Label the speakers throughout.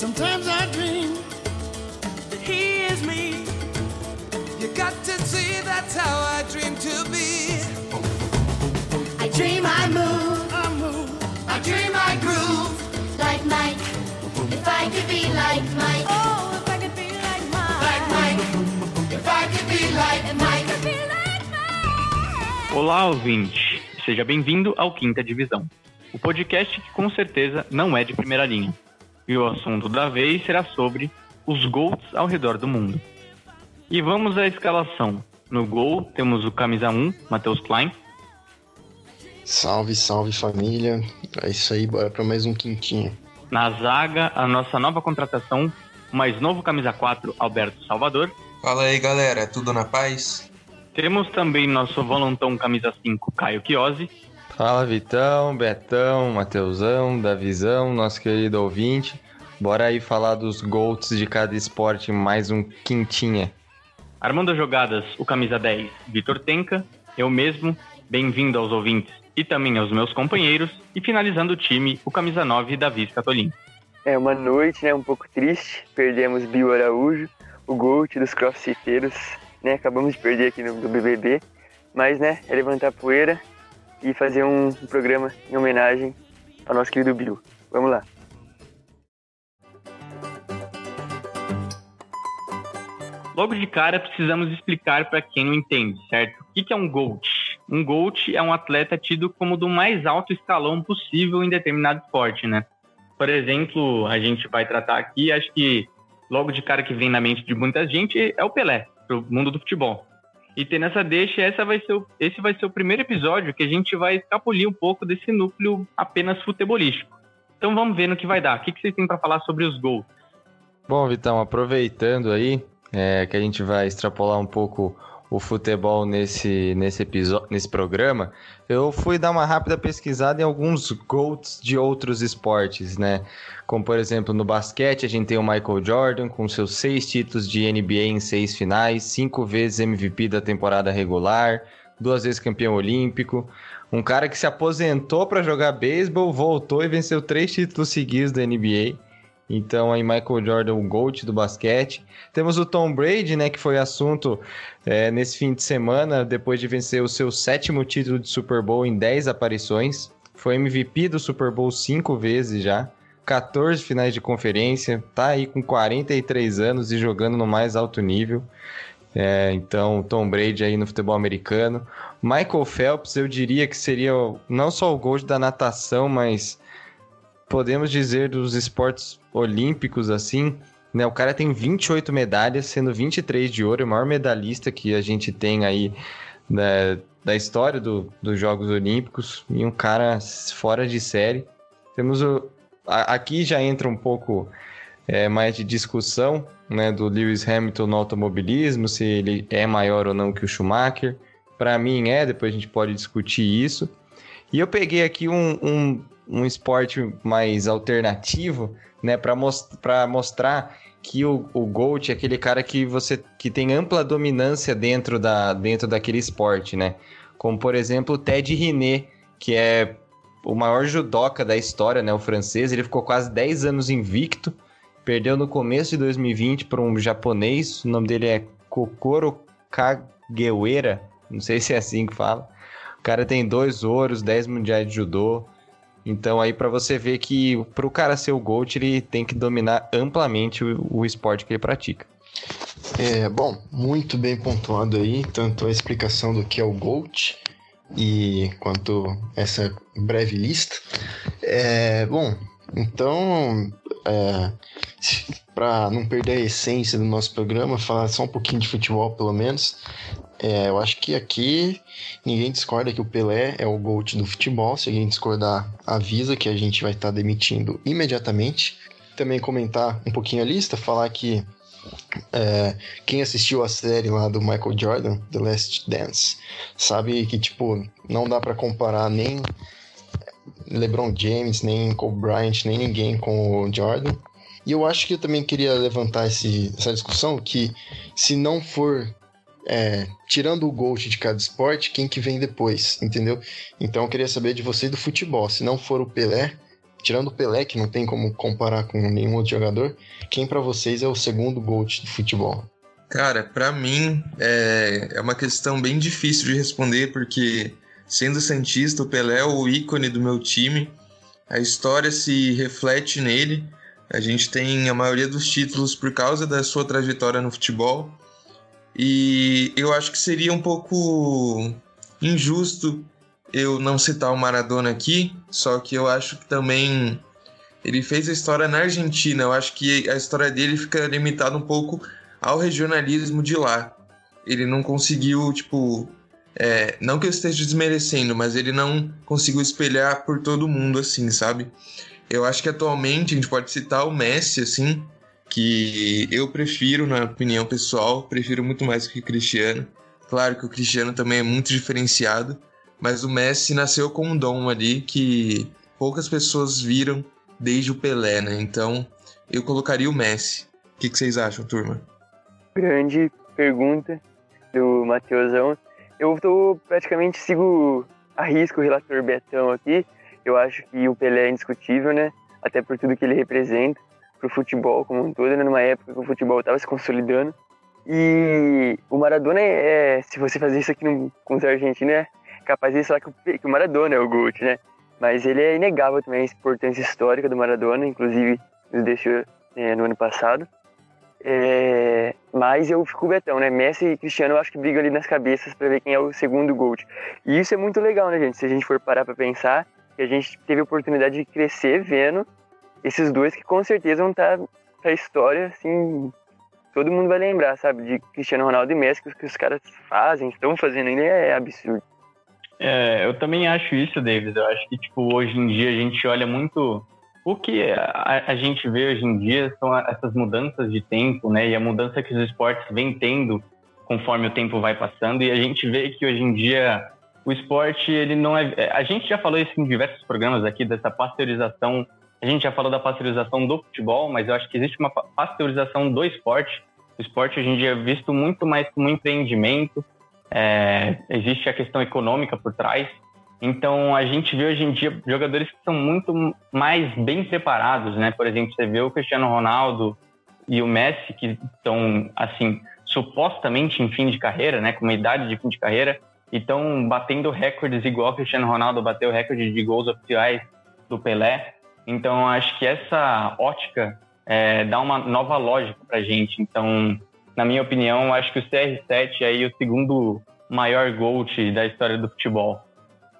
Speaker 1: Sometimes I dream that he is me. You got to see that's how I dream to be.
Speaker 2: I dream I move,
Speaker 1: I move,
Speaker 2: I dream I groove, like Mike. If I could be like Mike,
Speaker 1: oh, if I could be like mine.
Speaker 2: like Mike. If I could be like Mike,
Speaker 1: be like mine.
Speaker 3: Olá, ouvinte! Seja bem-vindo ao Quinta Divisão, o podcast que com certeza não é de primeira linha. E o assunto da vez será sobre os gols ao redor do mundo. E vamos à escalação. No gol temos o camisa 1, Matheus Klein.
Speaker 4: Salve, salve família. É isso aí, bora pra mais um quintinho.
Speaker 3: Na zaga, a nossa nova contratação, o mais novo camisa 4, Alberto Salvador.
Speaker 5: Fala aí, galera, tudo na paz?
Speaker 3: Temos também nosso volantão camisa 5, Caio Chiosi.
Speaker 6: Fala Vitão, Betão, Mateusão, Davizão, nosso querido ouvinte. Bora aí falar dos GOATs de cada esporte, mais um quintinha.
Speaker 3: Armando as jogadas, o camisa 10, Vitor Tenca. Eu mesmo, bem-vindo aos ouvintes e também aos meus companheiros. E finalizando o time, o camisa 9, Davi Scatolin.
Speaker 7: É uma noite, né, um pouco triste. Perdemos Bio Araújo, o GOAT dos crossfiteiros, né? Acabamos de perder aqui no, no BBB, mas, né, é levantar a poeira e fazer um, programa em homenagem ao nosso querido Bio. Vamos lá.
Speaker 3: Logo de cara, precisamos explicar para quem não entende, certo? O que é um GOAT? Um GOAT é um atleta tido como do mais alto escalão possível em determinado esporte, né? Por exemplo, a gente vai tratar aqui, acho que logo de cara que vem na mente de muita gente é o Pelé, pro mundo do futebol. E ter nessa deixa, essa vai ser o- esse vai ser o primeiro episódio que a gente vai escapulir um pouco desse núcleo apenas futebolístico. Então vamos ver no que vai dar. O que, que vocês têm para falar sobre os gols?
Speaker 6: Bom, Vitão, aproveitando aí é, que a gente vai extrapolar um pouco o futebol nesse, nesse episódio, nesse programa, eu fui dar uma rápida pesquisada em alguns GOATs de outros esportes, né? Como, por exemplo, no basquete, a gente tem o Michael Jordan, com seus seis títulos de NBA em seis finais, cinco vezes MVP da temporada regular, duas vezes campeão olímpico. Um cara que se aposentou para jogar beisebol, voltou e venceu três títulos seguidos da NBA. Então aí Michael Jordan, o GOAT do basquete. Temos o Tom Brady, né, que foi assunto é, nesse fim de semana, depois de vencer o seu sétimo título de Super Bowl em 10 aparições. Foi MVP do Super Bowl cinco vezes já. 14 finais de conferência, tá aí com 43 anos e jogando no mais alto nível. É, então, Tom Brady aí no futebol americano. Michael Phelps, eu diria que seria não só o GOAT da natação, mas podemos dizer dos esportes olímpicos assim, né? O cara tem 28 medalhas, sendo 23 de ouro, é o maior medalhista que a gente tem aí né, da história do- dos Jogos Olímpicos e um cara fora de série. Temos o a- aqui já entra um pouco é, mais de discussão, né, do Lewis Hamilton no automobilismo, se ele é maior ou não que o Schumacher. Para mim é, depois a gente pode discutir isso. E eu peguei aqui um, um, um esporte mais alternativo, né, para most mostrar que o, o GOAT é aquele cara que você que tem ampla dominância dentro, da, dentro daquele esporte, né? Como, por exemplo, o Ted Riné, que é o maior judoca da história, né, o francês. Ele ficou quase 10 anos invicto, perdeu no começo de 2020 para um japonês, o nome dele é Kokoro Kagewera, não sei se é assim que fala. O cara tem dois ouros, 10 mundiais de judô. Então aí para você ver que para o cara ser o GOAT, ele tem que dominar amplamente o, o esporte que ele pratica.
Speaker 4: É, bom, muito bem pontuado aí, tanto a explicação do que é o GOAT e quanto essa breve lista. É, bom, então, é, para não perder a essência do nosso programa, falar só um pouquinho de futebol pelo menos. É, eu acho que aqui ninguém discorda que o Pelé é o GOAT do futebol. Se alguém discordar, avisa que a gente vai estar demitindo imediatamente. Também comentar um pouquinho a lista, falar que é, quem assistiu a série lá do Michael Jordan, The Last Dance, sabe que, tipo, não dá para comparar nem LeBron James, nem Kobe Bryant, nem ninguém com o Jordan. E eu acho que eu também queria levantar esse, essa discussão que se não for é, tirando o GOAT de cada esporte, quem que vem depois, entendeu? Então eu queria saber de você do futebol. Se não for o Pelé, tirando o Pelé, que não tem como comparar com nenhum outro jogador, quem para vocês é o segundo GOAT de futebol?
Speaker 5: Cara, para mim é, é uma questão bem difícil de responder, porque sendo Santista, o Pelé é o ícone do meu time, a história se reflete nele. A gente tem a maioria dos títulos por causa da sua trajetória no futebol. E eu acho que seria um pouco injusto eu não citar o Maradona aqui, só que eu acho que também ele fez a história na Argentina. Eu acho que a história dele fica limitada um pouco ao regionalismo de lá. Ele não conseguiu, tipo, é, não que eu esteja desmerecendo, mas ele não conseguiu espelhar por todo mundo assim, sabe? Eu acho que atualmente a gente pode citar o Messi, assim, que eu prefiro, na opinião pessoal, prefiro muito mais que o Cristiano. Claro que o Cristiano também é muito diferenciado, mas o Messi nasceu com um dom ali que poucas pessoas viram desde o Pelé, né? Então eu colocaria o Messi. O que, vocês acham, turma?
Speaker 7: Grande pergunta do Matheusão. Eu tô praticamente sigo a risco o relator Betão aqui. Eu acho que o Pelé é indiscutível, né? Até por tudo que ele representa pro futebol como um todo, né? numa época que o futebol estava se consolidando. E o Maradona é, se você fazer isso aqui no, com os argentinos, é capaz de falar que o, que o Maradona é o GOAT, né? Mas ele é inegável também a importância histórica do Maradona, inclusive nos deixou é, no ano passado. É, mas eu fico betão, né? Messi e Cristiano eu acho que brigam ali nas cabeças para ver quem é o segundo GOAT. E isso é muito legal, né, gente? Se a gente for parar para pensar, que a gente teve a oportunidade de crescer vendo esses dois que com certeza vão estar tá pra história, assim, todo mundo vai lembrar, sabe? De Cristiano Ronaldo e Messi, que os caras fazem, estão fazendo ainda é absurdo.
Speaker 3: É, eu também acho isso, David. Eu acho que, tipo, hoje em dia a gente olha muito o que a, a, gente vê hoje em dia são essas mudanças de tempo, né? E a mudança que os esportes vêm tendo conforme o tempo vai passando. E a gente vê que hoje em dia o esporte, ele não é. é a gente já falou isso em diversos programas aqui, dessa pasteurização. A gente já falou da pasteurização do futebol, mas eu acho que existe uma pasteurização do esporte. O esporte hoje em dia é visto muito mais como empreendimento. É, existe a questão econômica por trás. Então a gente vê hoje em dia jogadores que são muito mais bem preparados, né? Por exemplo, você vê o Cristiano Ronaldo e o Messi que estão assim supostamente em fim de carreira, né? Com uma idade de fim de carreira e estão batendo recordes igual o Cristiano Ronaldo bateu o recorde de gols oficiais do Pelé. Então acho que essa ótica é, dá uma nova lógica para gente. Então, na minha opinião, acho que o CR7 é aí o segundo maior GOAT da história do futebol.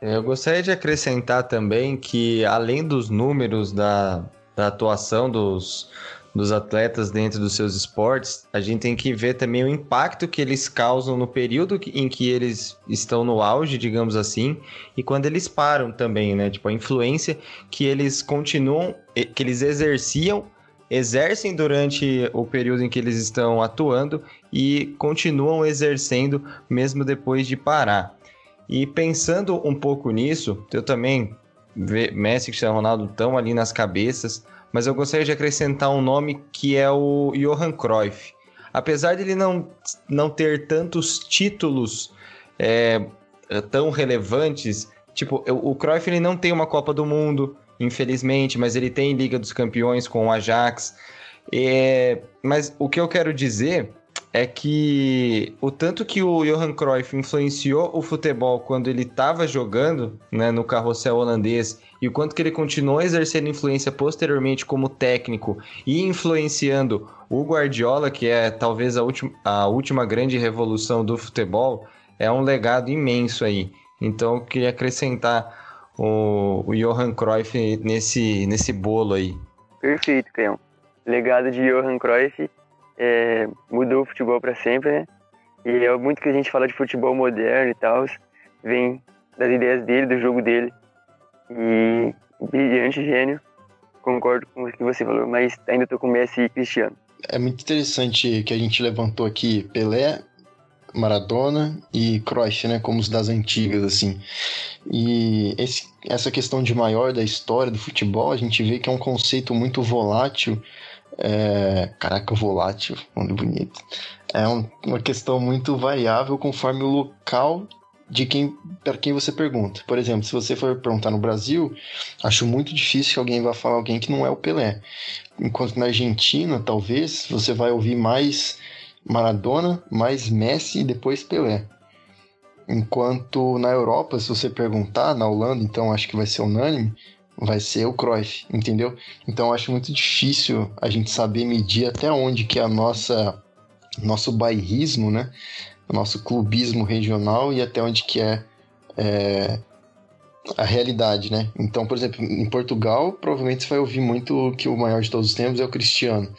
Speaker 6: Eu gostaria de acrescentar também que, além dos números da, da atuação dos, dos atletas dentro dos seus esportes, a gente tem que ver também o impacto que eles causam no período em que eles estão no auge, digamos assim, e quando eles param também, né? Tipo, a influência que eles continuam, que eles exerciam, exercem durante o período em que eles estão atuando e continuam exercendo mesmo depois de parar. E pensando um pouco nisso, eu também Messi e Cristiano Ronaldo estão ali nas cabeças, mas eu gostaria de acrescentar um nome que é o Johan Cruyff. Apesar de ele não, não ter tantos títulos é, tão relevantes, tipo, o Cruyff ele não tem uma Copa do Mundo, infelizmente, mas ele tem Liga dos Campeões com o Ajax. É, mas o que eu quero dizer é que o tanto que o Johan Cruyff influenciou o futebol quando ele estava jogando né, no carrossel holandês e o quanto que ele continuou exercendo influência posteriormente como técnico e influenciando o Guardiola, que é talvez a, última, a última grande revolução do futebol, é um legado imenso aí. Então eu queria acrescentar o, o Johan Cruyff nesse, nesse bolo aí.
Speaker 7: Perfeito, Canhão. Legado de Johan Cruyff é, mudou o futebol para sempre, né? E é muito que a gente fala de futebol moderno e tal, vem das ideias dele, do jogo dele. E brilhante gênio, concordo com o que você falou, mas ainda tô com Messi e Cristiano.
Speaker 4: É muito interessante que a gente levantou aqui Pelé, Maradona e Cruyff, né, como os das antigas, assim. E esse, essa questão de maior da história do futebol, a gente vê que é um conceito muito volátil é, caraca, volátil, nome bonito. É um, uma questão muito variável conforme o local de quem para quem você pergunta. Por exemplo, se você for perguntar no Brasil, acho muito difícil que alguém vá falar alguém que não é o Pelé. Enquanto na Argentina, talvez, você vai ouvir mais Maradona, mais Messi e depois Pelé. Enquanto na Europa, se você perguntar, na Holanda, então acho que vai ser unânime, vai ser o Cruyff, entendeu? Então acho muito difícil a gente saber medir até onde que é a nossa nosso bairrismo, né? Nosso clubismo regional e até onde que é, é a realidade, né? Então, por exemplo, em Portugal, provavelmente você vai ouvir muito que o maior de todos os tempos é o Cristiano,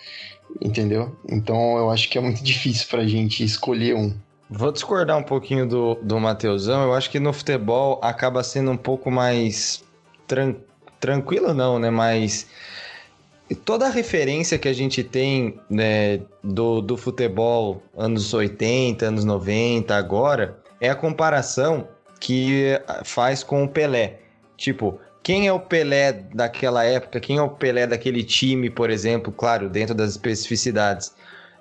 Speaker 4: entendeu? Então, eu acho que é muito difícil para a gente escolher um.
Speaker 6: Vou discordar um pouquinho do, do Mateusão. Eu acho que no futebol acaba sendo um pouco mais tran tranquilo, não, né? Mas toda a referência que a gente tem né, do, do futebol anos 80, anos 90, agora, é a comparação que faz com o Pelé. Tipo, quem é o Pelé daquela época? Quem é o Pelé daquele time, por exemplo? Claro, dentro das especificidades.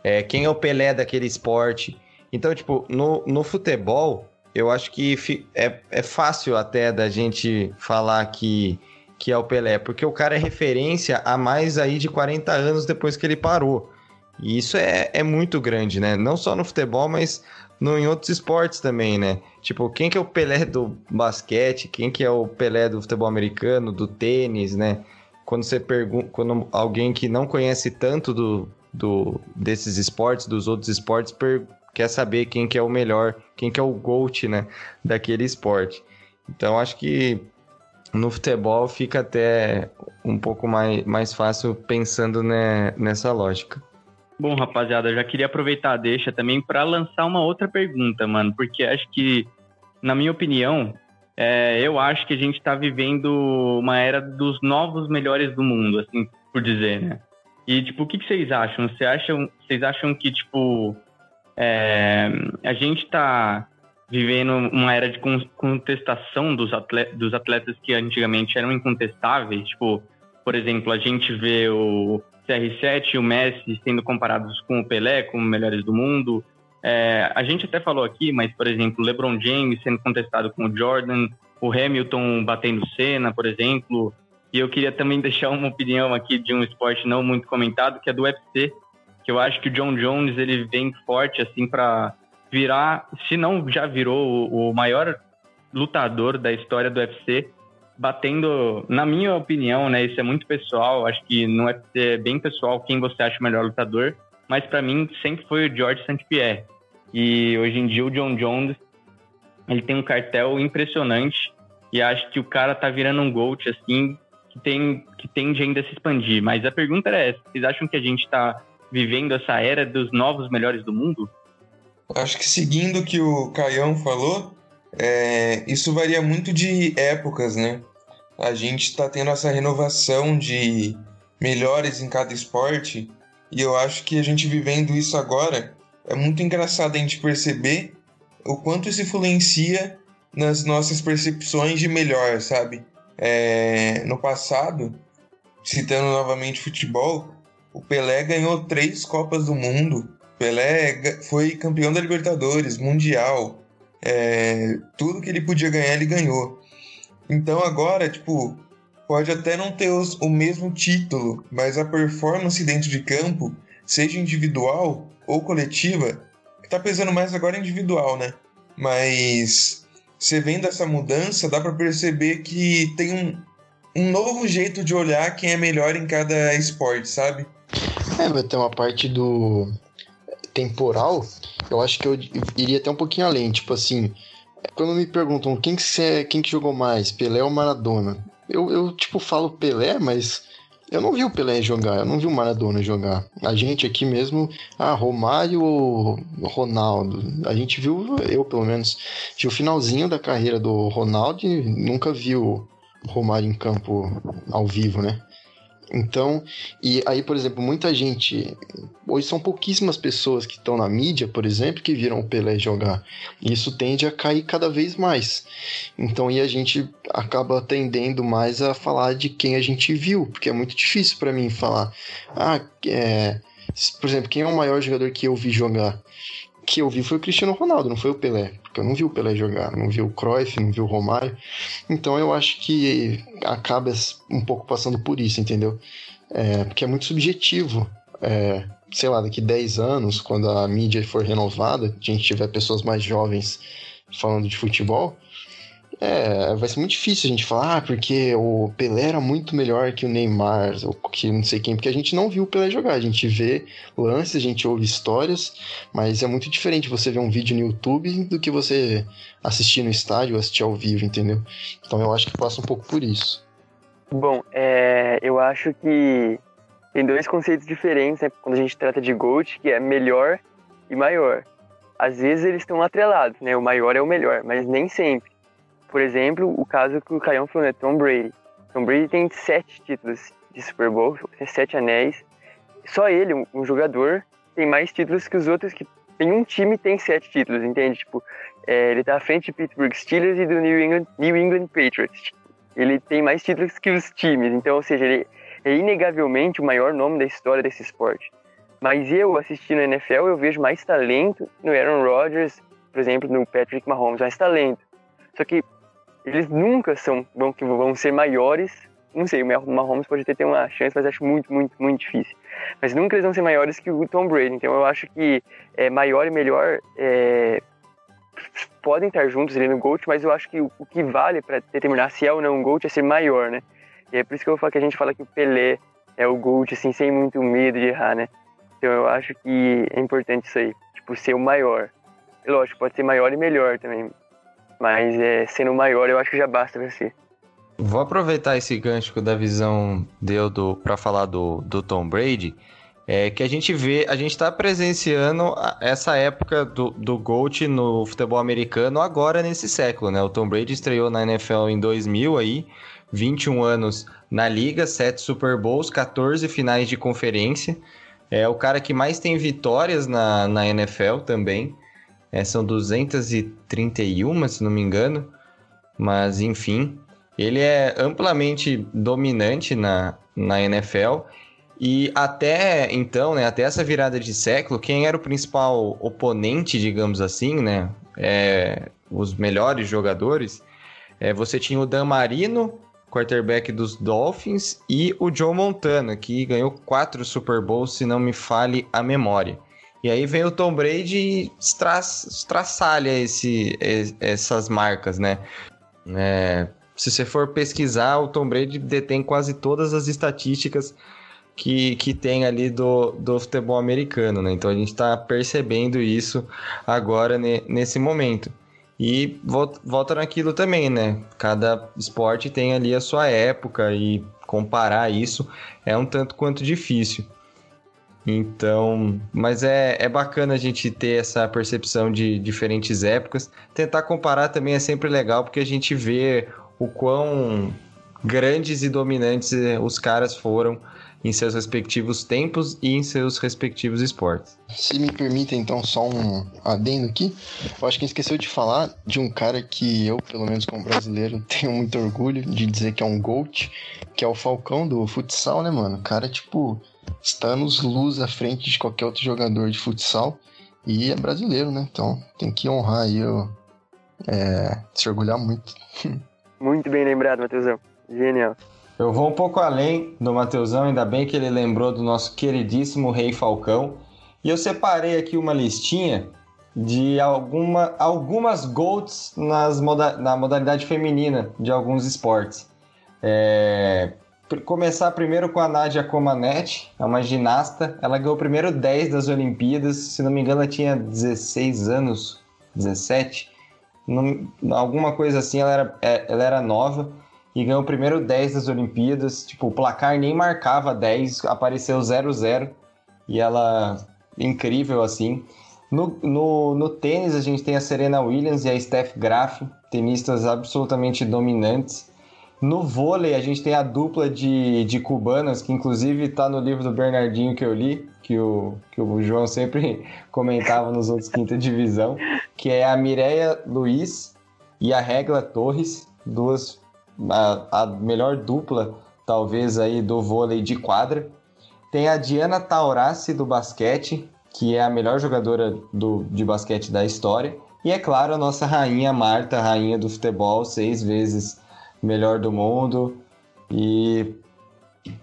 Speaker 6: É, quem é o Pelé daquele esporte? Então, tipo, no, no futebol, eu acho que é, é fácil até da gente falar que, que é o Pelé, porque o cara é referência há mais aí de 40 anos depois que ele parou. E isso é, é muito grande, né? Não só no futebol, mas no, em outros esportes também, né? Tipo, quem que é o Pelé do basquete? Quem que é o Pelé do futebol americano, do tênis, né? Quando você pergunta, quando alguém que não conhece tanto do, do desses esportes, dos outros esportes, per, quer saber quem que é o melhor, quem que é o GOAT, né, daquele esporte. Então acho que no futebol fica até um pouco mais, mais fácil pensando né, nessa lógica.
Speaker 3: Bom, rapaziada, eu já queria aproveitar a deixa também para lançar uma outra pergunta, mano, porque acho que, na minha opinião, é, eu acho que a gente está vivendo uma era dos novos melhores do mundo, assim por dizer, né? E, tipo, o que, vocês acham? Vocês acham, vocês acham que, tipo, é, a gente está vivendo uma era de contestação dos atletas, dos atletas que antigamente eram incontestáveis. Tipo, por exemplo, a gente vê o CR7 e o Messi sendo comparados com o Pelé como melhores do mundo. É, a gente até falou aqui, mas, por exemplo, LeBron James sendo contestado com o Jordan, o Hamilton batendo cena, por exemplo. E eu queria também deixar uma opinião aqui de um esporte não muito comentado, que é do UFC, que eu acho que o John Jones ele vem forte assim para virar, se não já virou o, o maior lutador da história do UFC, batendo, na minha opinião, né, isso é muito pessoal, acho que no UFC é bem pessoal quem você acha o melhor lutador, mas para mim sempre foi o George St. Pierre. E hoje em dia o John Jones, ele tem um cartel impressionante e acho que o cara tá virando um GOAT assim, que tem que tende ainda a se expandir. Mas a pergunta é essa, vocês acham que a gente tá vivendo essa era dos novos melhores do mundo?
Speaker 5: Acho que seguindo o que o Caião falou, é, isso varia muito de épocas, né? A gente está tendo essa renovação de melhores em cada esporte e eu acho que a gente vivendo isso agora é muito engraçado a gente perceber o quanto isso influencia nas nossas percepções de melhor, sabe? É, no passado, citando novamente futebol, o Pelé ganhou três Copas do Mundo. Pelé foi campeão da Libertadores, Mundial. É, tudo que ele podia ganhar, ele ganhou. Então agora, tipo, pode até não ter os, o mesmo título, mas a performance dentro de campo, seja individual ou coletiva, tá pesando mais agora individual, né? Mas você vendo essa mudança, dá para perceber que tem um, um novo jeito de olhar quem é melhor em cada esporte, sabe?
Speaker 4: É, vai ter uma parte do temporal, eu acho que eu iria até um pouquinho além, tipo assim, quando me perguntam quem que, você, quem que jogou mais, Pelé ou Maradona, eu, eu tipo falo Pelé, mas eu não vi o Pelé jogar, eu não vi o Maradona jogar. A gente aqui mesmo, ah, Romário ou Ronaldo, a gente viu, eu pelo menos, vi o finalzinho da carreira do Ronaldo e nunca vi o Romário em campo ao vivo, né? Então, e aí, por exemplo, muita gente. Hoje são pouquíssimas pessoas que estão na mídia, por exemplo, que viram o Pelé jogar. E isso tende a cair cada vez mais. Então, e a gente acaba tendendo mais a falar de quem a gente viu, porque é muito difícil para mim falar. Ah, é, por exemplo, quem é o maior jogador que eu vi jogar? Que eu vi foi o Cristiano Ronaldo, não foi o Pelé. Porque eu não vi o Pelé jogar, não vi o Cruyff, não vi o Romário. Então eu acho que acaba um pouco passando por isso, entendeu? É, porque é muito subjetivo. É, sei lá, daqui 10 anos, quando a mídia for renovada, a gente tiver pessoas mais jovens falando de futebol, é, vai ser muito difícil a gente falar, ah, porque o Pelé era muito melhor que o Neymar, ou que não sei quem, porque a gente não viu o Pelé jogar. A gente vê lances, a gente ouve histórias, mas é muito diferente você ver um vídeo no YouTube do que você assistir no estádio, assistir ao vivo, entendeu? Então eu acho que passa um pouco por isso.
Speaker 7: Bom, é, eu acho que tem dois conceitos diferentes né, quando a gente trata de GOAT, que é melhor e maior. Às vezes eles estão atrelados, né? O maior é o melhor, mas nem sempre. Por exemplo, o caso que o Caião falou, né? Tom Brady. Tom Brady tem sete títulos de Super Bowl, tem sete anéis. Só ele, um jogador, tem mais títulos que os outros que tem um time tem sete títulos, entende? Tipo, é, ele tá à frente de Pittsburgh Steelers e do New England, New England Patriots. Ele tem mais títulos que os times, então, ou seja, ele é inegavelmente o maior nome da história desse esporte. Mas eu, assistindo a NFL, eu vejo mais talento no Aaron Rodgers, por exemplo, no Patrick Mahomes, mais talento. Só que eles nunca são vão, vão ser maiores. Não sei, o Mahomes pode ter, ter uma chance, mas acho muito, muito, muito difícil. Mas nunca eles vão ser maiores que o Tom Brady. Então eu acho que é, maior e melhor é, podem estar juntos ali no GOAT, mas eu acho que o, o que vale para determinar se é ou não um GOAT é ser maior, né? E é por isso que eu falo que a gente fala que o Pelé é o GOAT, assim, sem muito medo de errar, né? Então eu acho que é importante isso aí, tipo, ser o maior. Lógico, pode ser maior e melhor também, mas é, sendo maior, eu acho que já basta ser.
Speaker 6: Vou aproveitar esse gancho que o da visão deu do, pra falar do, do Tom Brady. É que a gente vê, a gente está presenciando essa época do, do GOAT no futebol americano agora nesse século, né? O Tom Brady estreou na NFL em 2000 aí, 21 anos na liga, 7 Super Bowls, 14 finais de conferência. É o cara que mais tem vitórias na, na NFL também. É, são 231, se não me engano. Mas, enfim, ele é amplamente dominante na, na NFL. E até então, né, até essa virada de século, quem era o principal oponente, digamos assim, né, é, os melhores jogadores, é, você tinha o Dan Marino, quarterback dos Dolphins, e o Joe Montana, que ganhou quatro Super Bowls, se não me fale a memória. E aí vem o Tom Brady e estraçalha esse, essas marcas, né? É, se você for pesquisar, o Tom Brady detém quase todas as estatísticas que, que tem ali do, do futebol americano, né? Então a gente está percebendo isso agora ne, nesse momento. E volta, volta naquilo também, né? Cada esporte tem ali a sua época e comparar isso é um tanto quanto difícil. Então, mas é, é bacana a gente ter essa percepção de diferentes épocas. Tentar comparar também é sempre legal, porque a gente vê o quão grandes e dominantes eh, os caras foram em seus respectivos tempos e em seus respectivos esportes.
Speaker 4: Se me permite, então, só um adendo aqui. Eu acho que esqueceu de falar de um cara que eu, pelo menos como brasileiro, tenho muito orgulho de dizer que é um GOAT, que é o Falcão do futsal, né, mano? O cara, tipo, está nos luz à frente de qualquer outro jogador de futsal e é brasileiro, né? Então tem que honrar aí, ó, é, se orgulhar muito.
Speaker 7: Muito bem lembrado, Matheusão. Genial.
Speaker 6: Eu vou um pouco além do Matheusão, ainda bem que ele lembrou do nosso queridíssimo Rei Falcão. E eu separei aqui uma listinha de alguma, algumas GOATs nas moda, na modalidade feminina de alguns esportes. É, começar primeiro com a Nadia Comaneci, é uma ginasta. Ela ganhou o primeiro 10 das Olimpíadas, se não me engano, ela tinha 16 anos, 17. alguma coisa assim, ela era, é, ela era nova e ganhou o primeiro 10 das Olimpíadas. Tipo, o placar nem marcava 10, apareceu 0-0 e ela incrível assim. No, no, no tênis, a gente tem a Serena Williams e a Steph Graf, tenistas absolutamente dominantes. No vôlei, a gente tem a dupla de, de cubanas, que inclusive está no livro do Bernardinho que eu li, que o, que o João sempre comentava nos outros quinta divisão, que é a Mireia Luiz e a Regla Torres, duas a, a melhor dupla, talvez, aí do vôlei de quadra. Tem a Diana Taurasi do basquete, que é a melhor jogadora do, de basquete da história. E é claro, a nossa rainha Marta, rainha do futebol, seis vezes melhor do mundo. E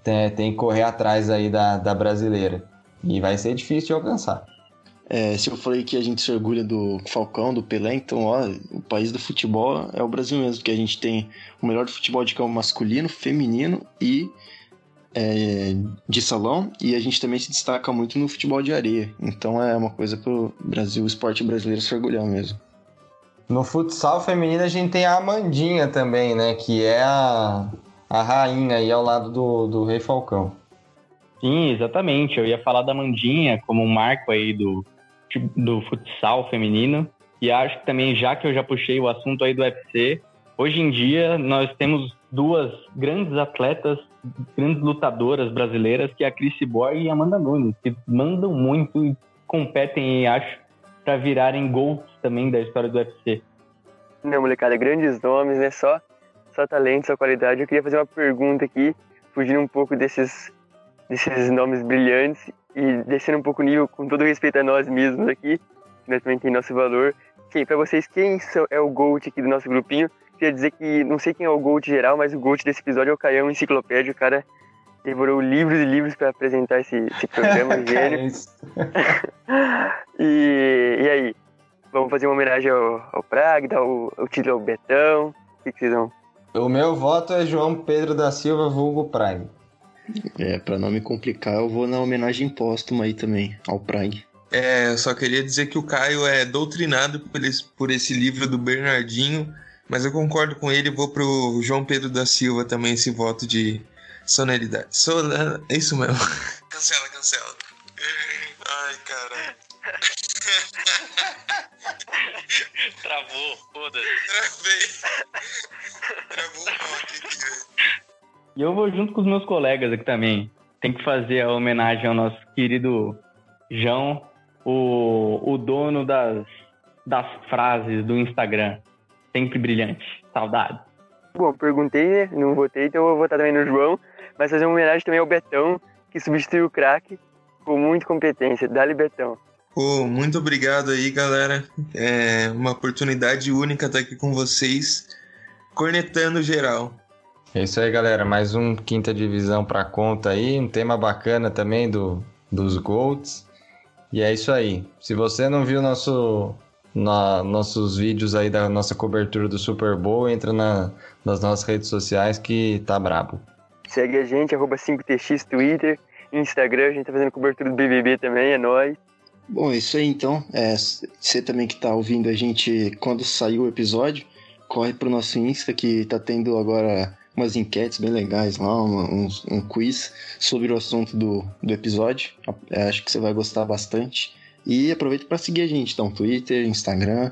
Speaker 6: tem, tem que correr atrás aí da, da brasileira. E vai ser difícil de alcançar.
Speaker 4: É, se eu falei que a gente se orgulha do Falcão, do Pelé, então ó, o país do futebol é o Brasil mesmo, que a gente tem o melhor futebol de campo masculino, feminino e é, de salão, e a gente também se destaca muito no futebol de areia. Então é uma coisa pro Brasil, o esporte brasileiro se orgulhar mesmo.
Speaker 6: No futsal feminino a gente tem a Amandinha também, né? Que é a, a rainha aí ao lado do, do Rei Falcão.
Speaker 3: Sim, exatamente. Eu ia falar da Mandinha como um marco aí do, do futsal feminino. E acho que também, já que eu já puxei o assunto aí do UFC, hoje em dia nós temos duas grandes atletas, grandes lutadoras brasileiras, que é a Cris Boy e a Amanda Nunes, que mandam muito e competem, acho, para virarem gols também da história do UFC.
Speaker 7: Não, molecada, grandes nomes, né? Só, só talento, só qualidade. Eu queria fazer uma pergunta aqui, fugindo um pouco desses desses nomes brilhantes e descendo um pouco o nível, com todo respeito a nós mesmos aqui, que nós também tem nosso valor. Quem, para vocês, quem é o GOAT aqui do nosso grupinho? Queria dizer que não sei quem é o GOAT geral, mas o GOAT desse episódio é o Caião Enciclopédia. O cara devorou livros e livros para apresentar esse, esse programa, gênio. e, e aí? Vamos fazer uma homenagem ao, ao Prague, dar o, o título ao Betão. O que, que vocês vão?
Speaker 6: O meu voto é João Pedro da Silva, vulgo Prague.
Speaker 4: É, pra não me complicar, eu vou na homenagem póstuma aí também, ao Prague.
Speaker 5: É, eu só queria dizer que o Caio é doutrinado por esse, por esse livro do Bernardinho, mas eu concordo com ele, vou pro João Pedro da Silva também esse voto de sonoridade. Sola... É isso mesmo. cancela, cancela. Ai, caralho.
Speaker 3: Travou, foda-se.
Speaker 5: Travei. Travou o rock aqui, velho.
Speaker 3: E eu vou junto com os meus colegas aqui também. Tem que fazer a homenagem ao nosso querido João, o, o dono das, das frases do Instagram. Sempre brilhante. Saudade.
Speaker 7: Bom, perguntei, né? Não votei, então eu vou votar também no João. Mas fazer uma homenagem também ao Betão, que substituiu o craque com muita competência. Dali Betão.
Speaker 5: Pô, muito obrigado aí, galera. É uma oportunidade única estar aqui com vocês, cornetando geral.
Speaker 6: É isso aí, galera. Mais um quinta divisão para conta aí. Um tema bacana também do, dos Golds. E é isso aí. Se você não viu nosso, na, nossos vídeos aí da nossa cobertura do Super Bowl, entra na, nas nossas redes sociais que tá brabo.
Speaker 7: Segue a gente, arroba 5TX, Twitter, Instagram. A gente tá fazendo cobertura do BBB também, é nóis.
Speaker 4: Bom, é isso aí então. É, você também que tá ouvindo a gente quando saiu o episódio, corre pro nosso Insta que tá tendo agora umas enquetes bem legais lá, uma, um, um, quiz sobre o assunto do, do episódio. É, acho que você vai gostar bastante. E aproveita para seguir a gente, então, Twitter, Instagram,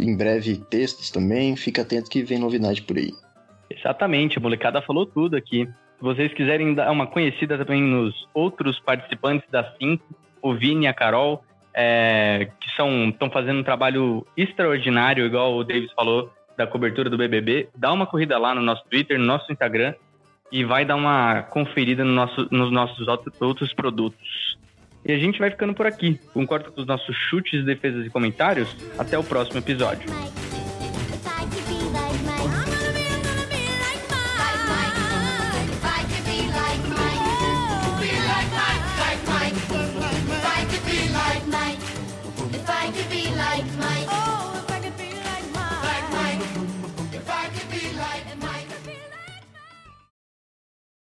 Speaker 4: em breve textos também. Fica atento que vem novidade por aí.
Speaker 3: Exatamente, a molecada falou tudo aqui. Se vocês quiserem dar uma conhecida também nos outros participantes da Cinco, o Vini e a Carol, é, que estão fazendo um trabalho extraordinário, igual o Davis falou, da cobertura do BBB, dá uma corrida lá no nosso Twitter, no nosso Instagram e vai dar uma conferida no nosso, nos nossos outros produtos. E a gente vai ficando por aqui. Concordo com os nossos chutes, defesas e comentários. Até o próximo episódio.